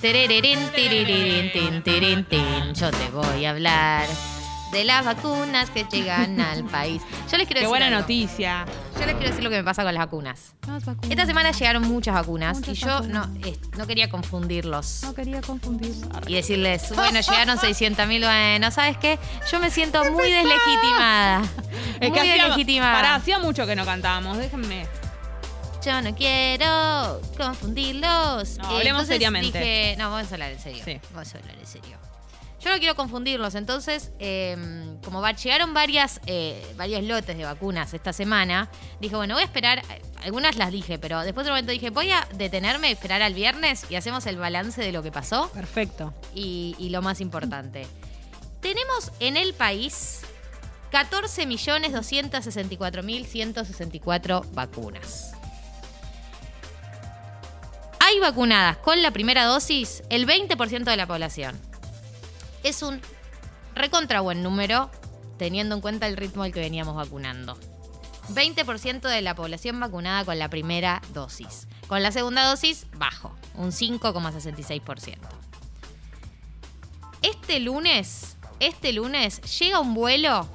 Yo te voy a hablar de las vacunas que llegan al país. Yo les quiero Qué decir buena algo. noticia. Yo les quiero decir lo que me pasa con las vacunas. Esta semana llegaron muchas vacunas Muchas y yo vacunas. no, eh, no quería confundirlos. No quería confundir. Y decirles, bueno, llegaron 600 mil, bueno, ¿sabes qué? Yo me siento muy deslegitimada. Es muy hacía, deslegitimada. pará, hacía mucho que no cantábamos. Déjenme. Yo no quiero confundirlos. No, hablemos entonces seriamente. Dije, no, vamos a hablar en serio. Sí. Vamos a hablar en serio. Yo no quiero confundirlos, entonces, eh, como va- llegaron varias, eh, varios lotes de vacunas esta semana, dije, bueno, voy a esperar, algunas las dije, pero después de un momento dije, voy a detenerme, esperar al viernes y hacemos el balance de lo que pasó Perfecto. y, y lo más importante. Tenemos en el país 14.264.164 vacunas. Vacunadas con la primera dosis el 20% de la población. Es un recontra buen número teniendo en cuenta el ritmo al que veníamos vacunando. 20% de la población vacunada con la primera dosis. Con la segunda dosis, bajo, un 5,66%. Este lunes, este lunes llega un vuelo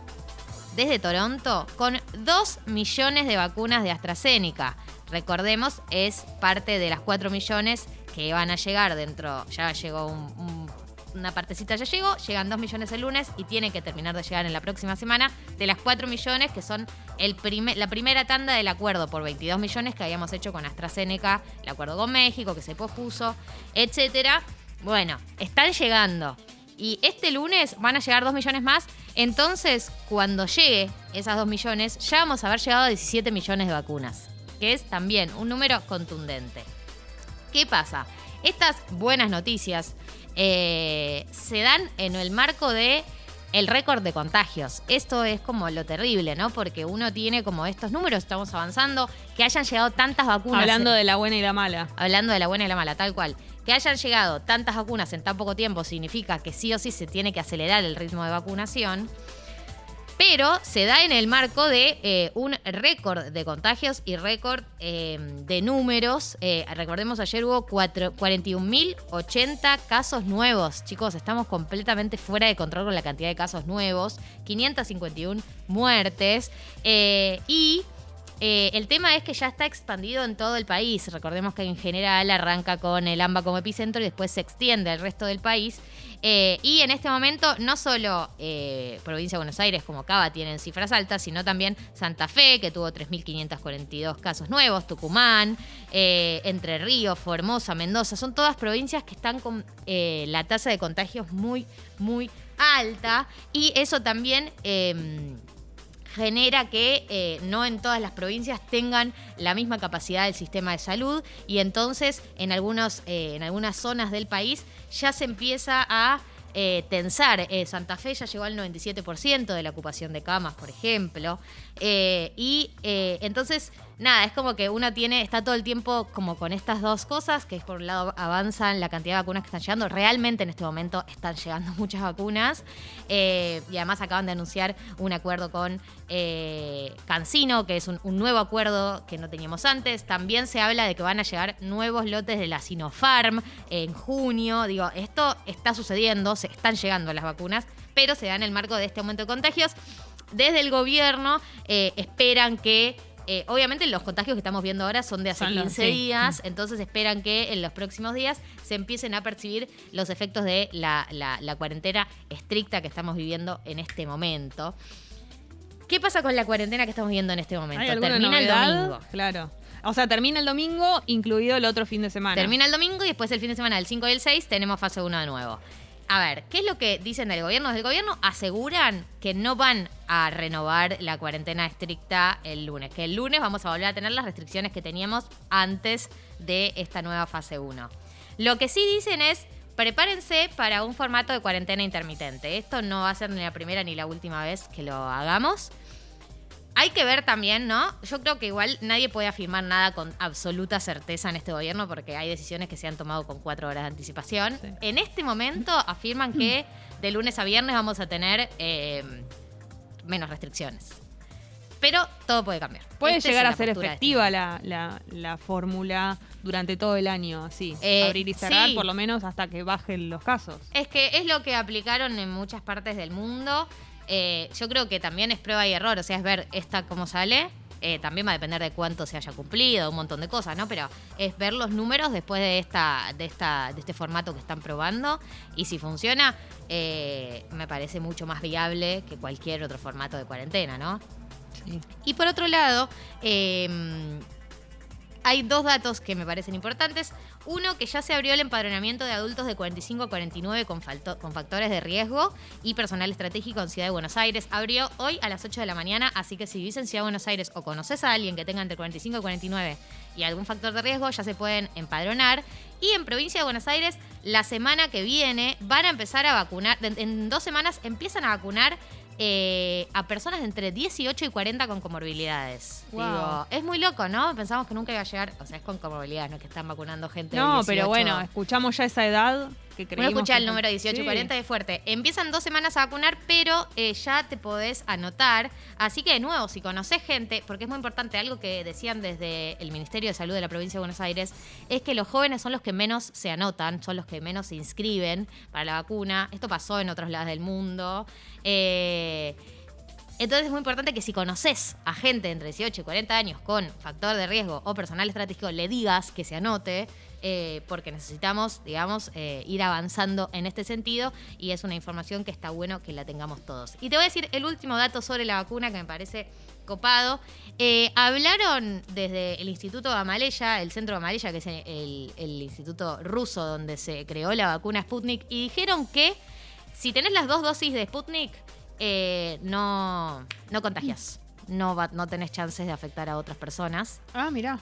desde Toronto con 2 millones de vacunas de AstraZeneca. Recordemos, es parte de las 4 millones que van a llegar dentro. Ya llegó un- un- una partecita, ya llegó. Llegan 2 millones el lunes y tiene que terminar de llegar en la próxima semana. De las 4 millones, que son el la primera tanda del acuerdo por 22 millones que habíamos hecho con AstraZeneca, el acuerdo con México, que se pospuso, etcétera. Bueno, están llegando. Y este lunes van a llegar 2 millones más. Entonces, cuando llegue esas 2 millones, ya vamos a haber llegado a 17 millones de vacunas. Que es también un número contundente. ¿Qué pasa? Estas buenas noticias eh, se dan en el marco de el récord de contagios. Esto es como lo terrible, ¿no? Porque uno tiene como estos números, estamos avanzando, que hayan llegado tantas vacunas. Hablando de la buena y la mala. Hablando de la buena y la mala, tal cual. Que hayan llegado tantas vacunas en tan poco tiempo significa que sí o sí se tiene que acelerar el ritmo de vacunación. Pero se da en el marco de eh, un récord de contagios y récord eh, de números. Eh, recordemos, ayer hubo cuatro- 41.080 casos nuevos. Chicos, estamos completamente fuera de control con la cantidad de casos nuevos. 551 muertes. Y eh, el tema es que ya está expandido en todo el país. Recordemos que en general arranca con el AMBA como epicentro y después se extiende al resto del país. Eh, y en este momento no solo eh, provincia de Buenos Aires como Cava tienen cifras altas, sino también Santa Fe, que tuvo 3.542 casos nuevos, Tucumán, Entre Ríos, Formosa, Mendoza. Son todas provincias que están con la tasa de contagios muy, muy alta. Y eso también... genera que eh, no en todas las provincias tengan la misma capacidad del sistema de salud y entonces en, algunos, eh, en algunas zonas del país ya se empieza a eh, tensar. Santa Fe ya llegó al 97% de la ocupación de camas, por ejemplo. Y entonces, nada, es como que uno tiene, está todo el tiempo como con estas dos cosas, que es por un lado avanzan la cantidad de vacunas que están llegando. Realmente en este momento están llegando muchas vacunas. Eh, y además acaban de anunciar un acuerdo con eh, Cancino, que es un, nuevo acuerdo que no teníamos antes. También se habla de que van a llegar nuevos lotes de la Sinopharm en junio. Digo, esto está sucediendo, se están llegando las vacunas, pero se da en el marco de este aumento de contagios. Desde el gobierno eh, esperan que eh, obviamente los contagios que estamos viendo ahora son de hace Son los- 15 sí. días, entonces esperan que en los próximos días se empiecen a percibir los efectos de la, la- la cuarentena estricta que estamos viviendo en este momento. ¿Qué pasa con la cuarentena que estamos viviendo en este momento? ¿Hay alguna Termina el domingo. Claro. O sea, termina el domingo, incluido el otro fin de semana. Termina el domingo y después el fin de semana del 5 y el 6 tenemos fase 1 de nuevo. A ver, ¿qué es lo que dicen del gobierno? Desde el gobierno aseguran que no van a renovar la cuarentena estricta el lunes, que el lunes vamos a volver a tener las restricciones que teníamos antes de esta nueva fase 1. Lo que sí dicen es, prepárense para un formato de cuarentena intermitente. Esto no va a ser ni la primera ni la última vez que lo hagamos. Hay que ver también, ¿no? Yo creo que igual nadie puede afirmar nada con absoluta certeza en este gobierno porque hay decisiones que se han tomado con cuatro horas de anticipación. Sí. En este momento afirman que de lunes a viernes vamos a tener eh, menos restricciones. pero todo puede cambiar. Puede llegar a ser este efectiva la, la, la fórmula durante todo el año, así. Eh, abrir y cerrar, sí. por lo menos hasta que bajen los casos. Es que es lo que aplicaron en muchas partes del mundo. Eh, yo creo que también es prueba y error, o sea, es ver esta cómo sale. Eh, también va a depender de cuánto se haya cumplido, un montón de cosas, ¿no? Pero es ver los números después de esta, de esta, de este formato que están probando. Y si funciona, eh, me parece mucho más viable que cualquier otro formato de cuarentena, ¿no? Sí. Y por otro lado, eh, hay dos datos que me parecen importantes. Uno, que ya se abrió el empadronamiento de adultos de 45 a 49 con, factores de riesgo y personal estratégico en Ciudad de Buenos Aires. Abrió hoy a las 8 de la mañana, así que si vivís en Ciudad de Buenos Aires o conoces a alguien que tenga entre 45 y 49 y algún factor de riesgo, ya se pueden empadronar. Y en Provincia de Buenos Aires, la semana que viene van a empezar a vacunar, en dos semanas empiezan a vacunar eh, a personas de entre 18 y 40 con comorbilidades. Wow. Digo, es muy loco, ¿no? Pensamos que nunca iba a llegar, o sea, es con comorbilidades, no es que están vacunando gente. de No, 18. pero bueno, escuchamos ya esa edad que creímos. escucha que- el número 18 y Sí. 40 es fuerte. Empiezan dos semanas a vacunar, pero eh, ya te podés anotar. Así que, de nuevo, si conoces gente, porque es muy importante, algo que decían desde el Ministerio de Salud de la Provincia de Buenos Aires, es que los jóvenes son los que menos se anotan, son los que menos se inscriben para la vacuna. Esto pasó en otros lados del mundo. Eh, entonces es muy importante que si conoces a gente entre 18 y 40 años con factor de riesgo o personal estratégico, le digas que se anote, eh, porque necesitamos, digamos, eh, ir avanzando en este sentido y es una información que está bueno que la tengamos todos. Y te voy a decir el último dato sobre la vacuna que me parece copado. Eh, hablaron desde el Instituto Gamaleya, el Centro Gamaleya, que es el, instituto ruso donde se creó la vacuna Sputnik, y dijeron que si tenés las dos dosis de Sputnik, no, no contagias. No, no tenés chances de afectar a otras personas. Ah, mirá.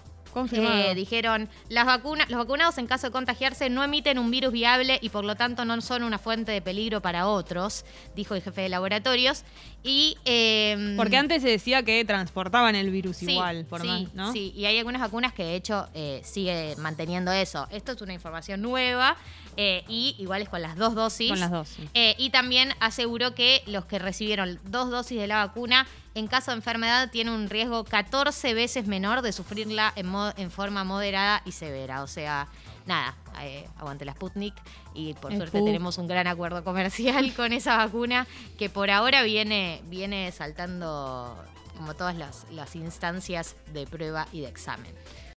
Eh, dijeron, las vacunas, los vacunados en caso de contagiarse no emiten un virus viable y por lo tanto no son una fuente de peligro para otros, dijo el jefe de laboratorios. Y eh, Porque antes se decía que transportaban el virus Sí, igual, por sí, más, ¿no? Sí, y hay algunas vacunas que de hecho eh, sigue manteniendo eso. Esto es una información nueva eh, y igual es con las dos dosis. Con las dos, sí. Eh, y también aseguró que los que recibieron dos dosis de la vacuna, en caso de enfermedad, tienen un riesgo 14 veces menor de sufrirla en, mo- en forma moderada y severa. O sea, nada, eh, aguante la Sputnik y por suerte tenemos un gran acuerdo comercial con esa vacuna que por ahora viene, viene saltando como todas las, las instancias de prueba y de examen.